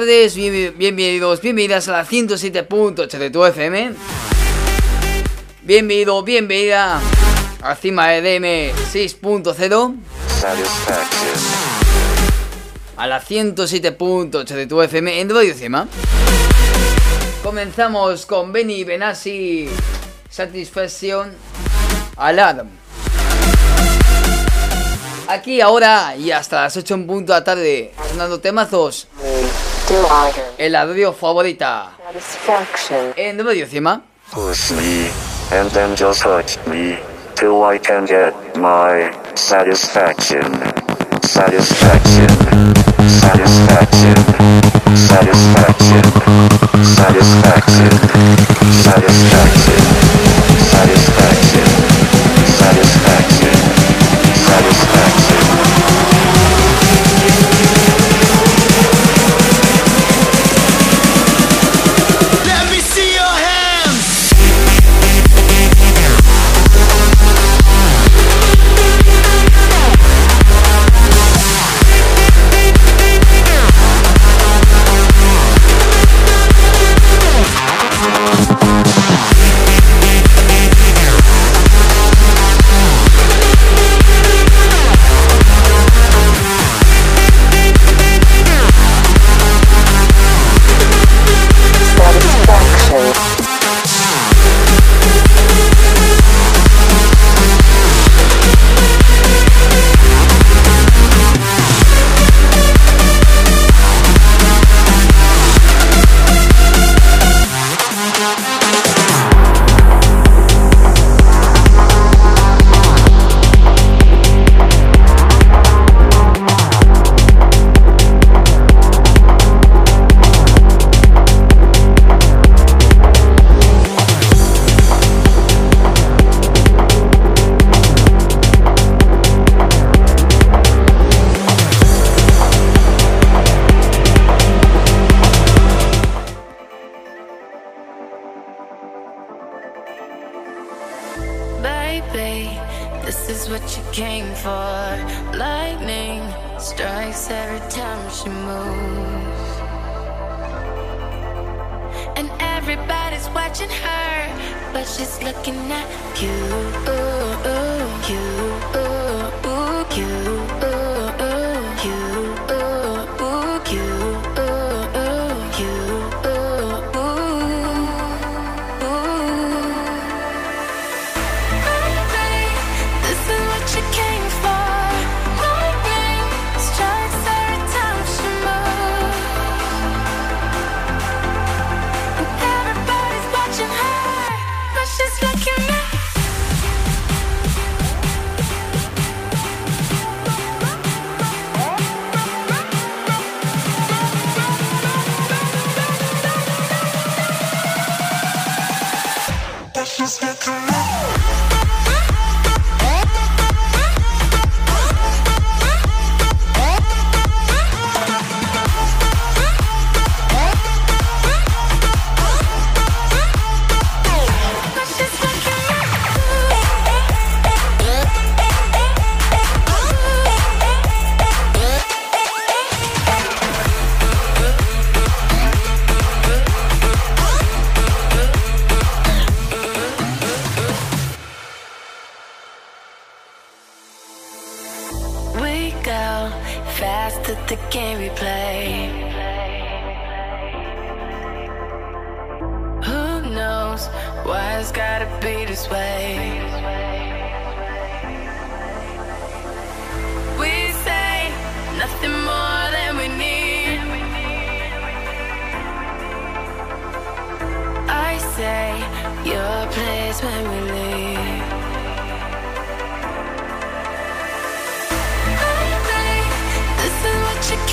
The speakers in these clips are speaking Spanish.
Tardes, bienvenidos, bienvenidas a la 107.8 de tu FM. Bienvenido, bienvenida a Cima EDM 6.0. A la 107.8 de tu FM en Radio Cima. Comenzamos con Benny Benassi, Satisfaction, Alarm. Aquí ahora y hasta las 8 en punto de la tarde, sonando temazos. El radio favorita. En Radio Cima. Push me, and then just touch me, till I can get my satisfaction. Satisfaction. Satisfaction. Satisfaction. Satisfaction. Satisfaction. Satisfaction. Satisfaction. Everybody's watching her, but she's looking at you. You, you,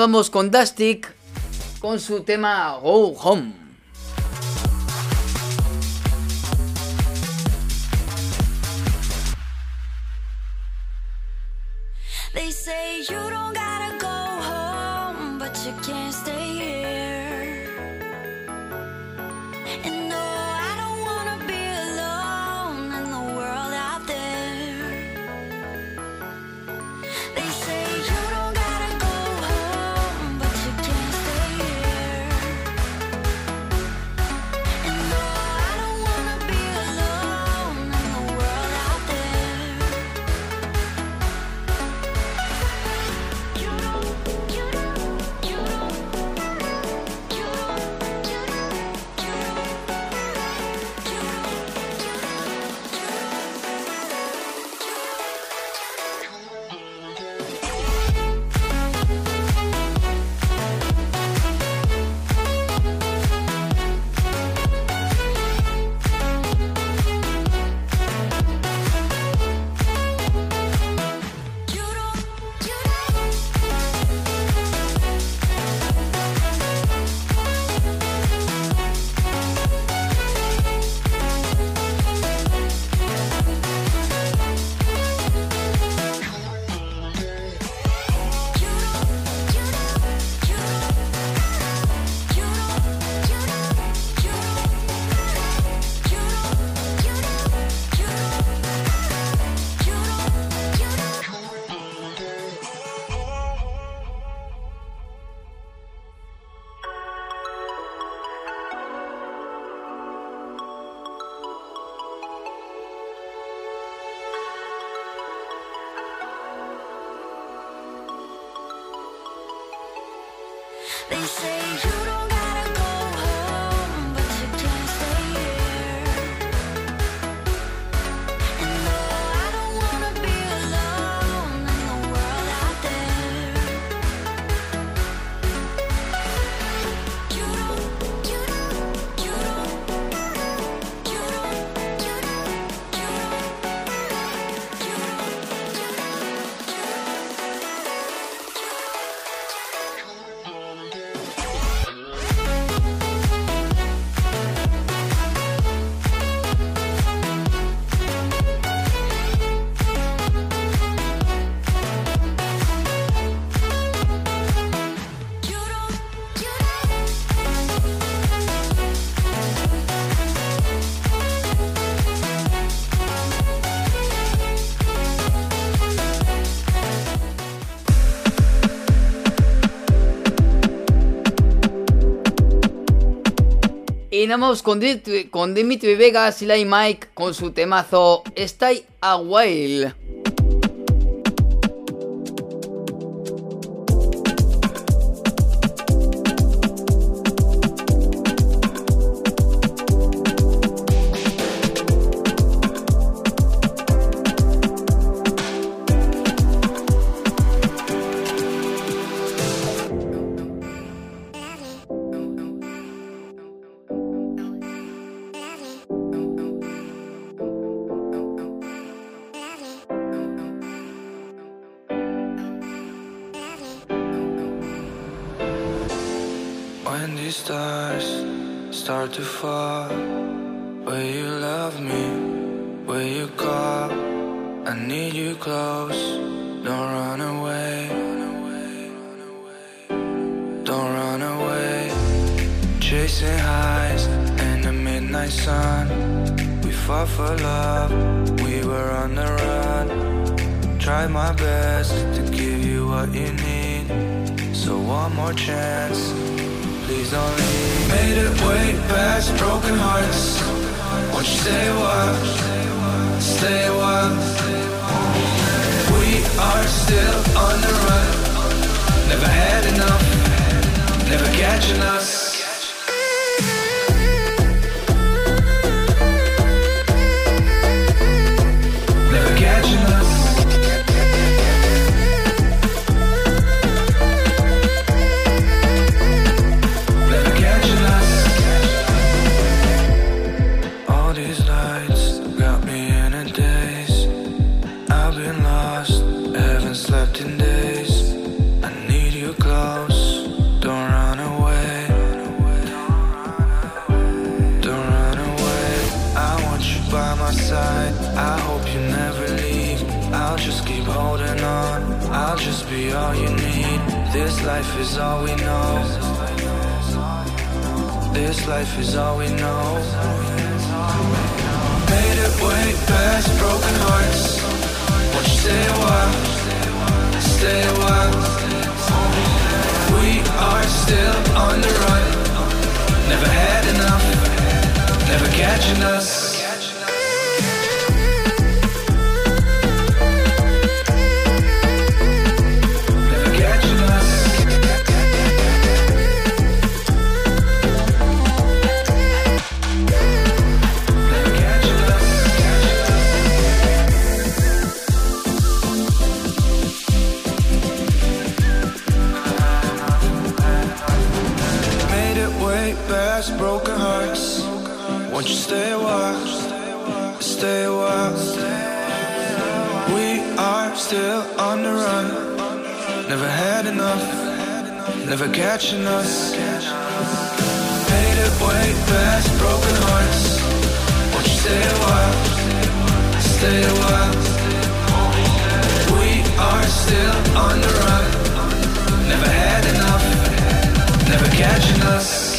vamos con Dastic con su tema Go Home. Y terminamos con, con Dimitri Vegas y Lai Mike con su temazo Stay a While. love, we were on the run. Tried my best to give you what you need. So one more chance, please don't leave. Made it way past broken hearts. Won't you stay a while? Stay a. We are still on the run. Never had enough. Never catching us. Be all you need. This life is all we know. This life is all we know. Made it way past broken hearts. Won't you stay a while? Stay a while. We are still on the run. Never had enough. Never catching us. Way past broken hearts. Won't you stay a while? Stay a while. We are still on the run. Never had enough. Never catching us. Made it way past broken hearts. Won't you stay a while? Stay a while. We are still on the run. Never had enough. Never catching us.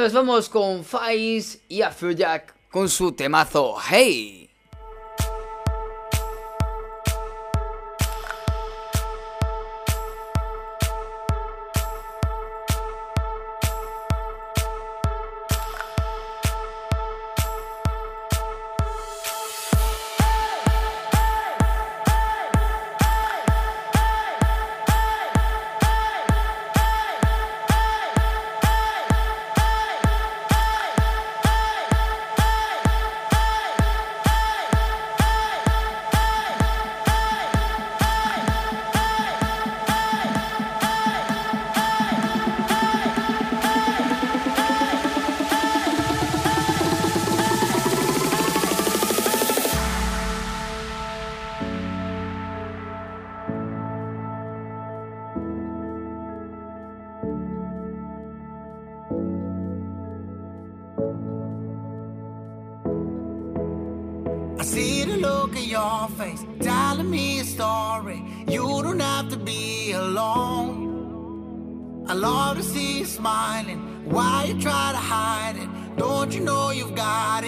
Nos vamos con Faiz y Afrojack con su temazo Hey. Smiling. Why you try to hide it? Don't you know you've got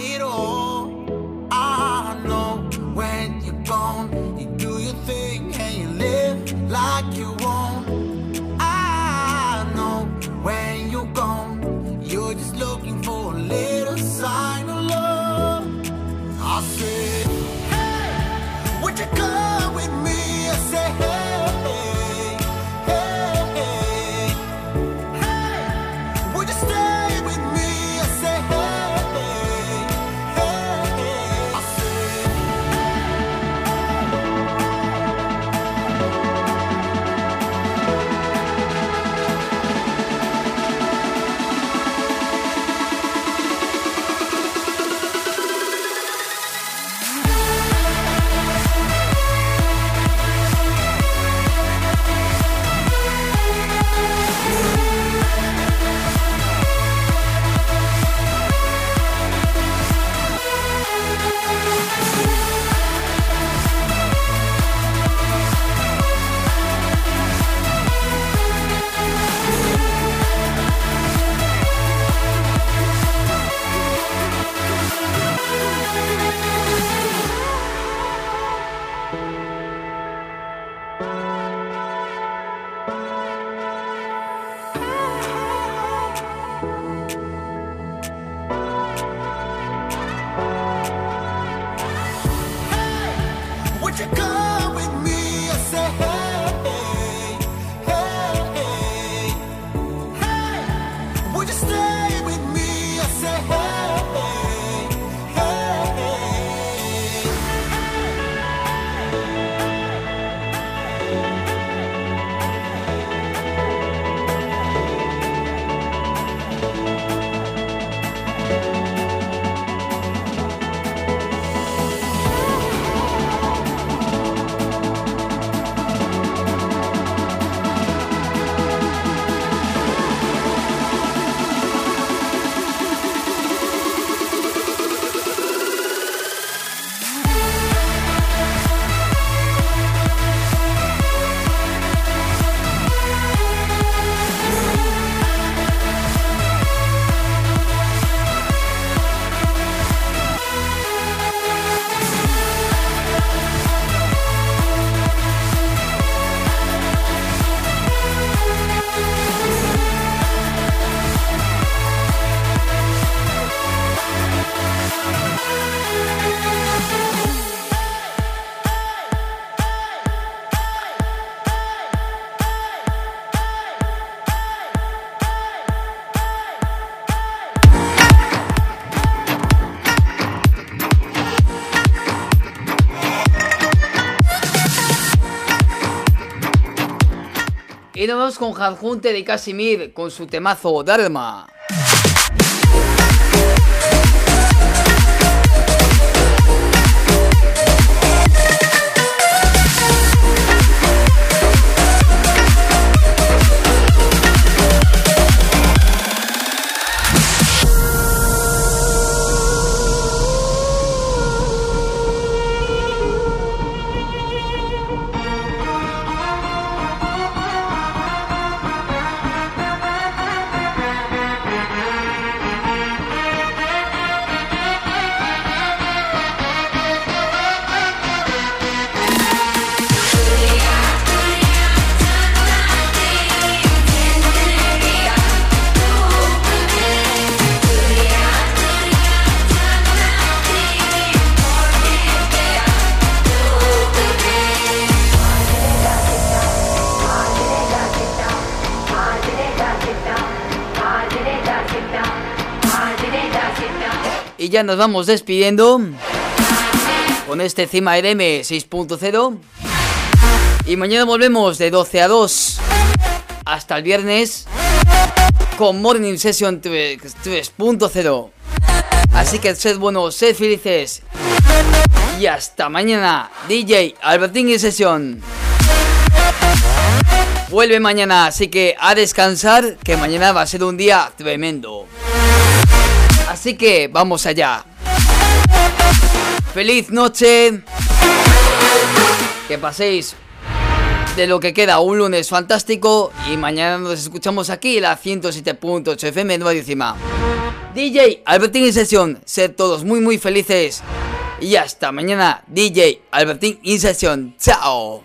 Y nos vamos con Jadjunte de Casimir con su temazo Dharma. Ya nos vamos despidiendo con este Cima RM 6.0. Y mañana volvemos de 12 a 2 hasta el viernes con Morning Session 3.0. Así que sed buenos, sed felices. Y hasta mañana, DJ Albertín y Sesión. Vuelve mañana, así que a descansar, que mañana va a ser un día tremendo. Así que vamos allá. Feliz noche. Que paséis de lo que queda un lunes fantástico y mañana nos escuchamos aquí la 107.8 FM Décima. DJ Albertín in sesión, sed todos muy muy felices y hasta mañana DJ Albertín in sesión. Chao.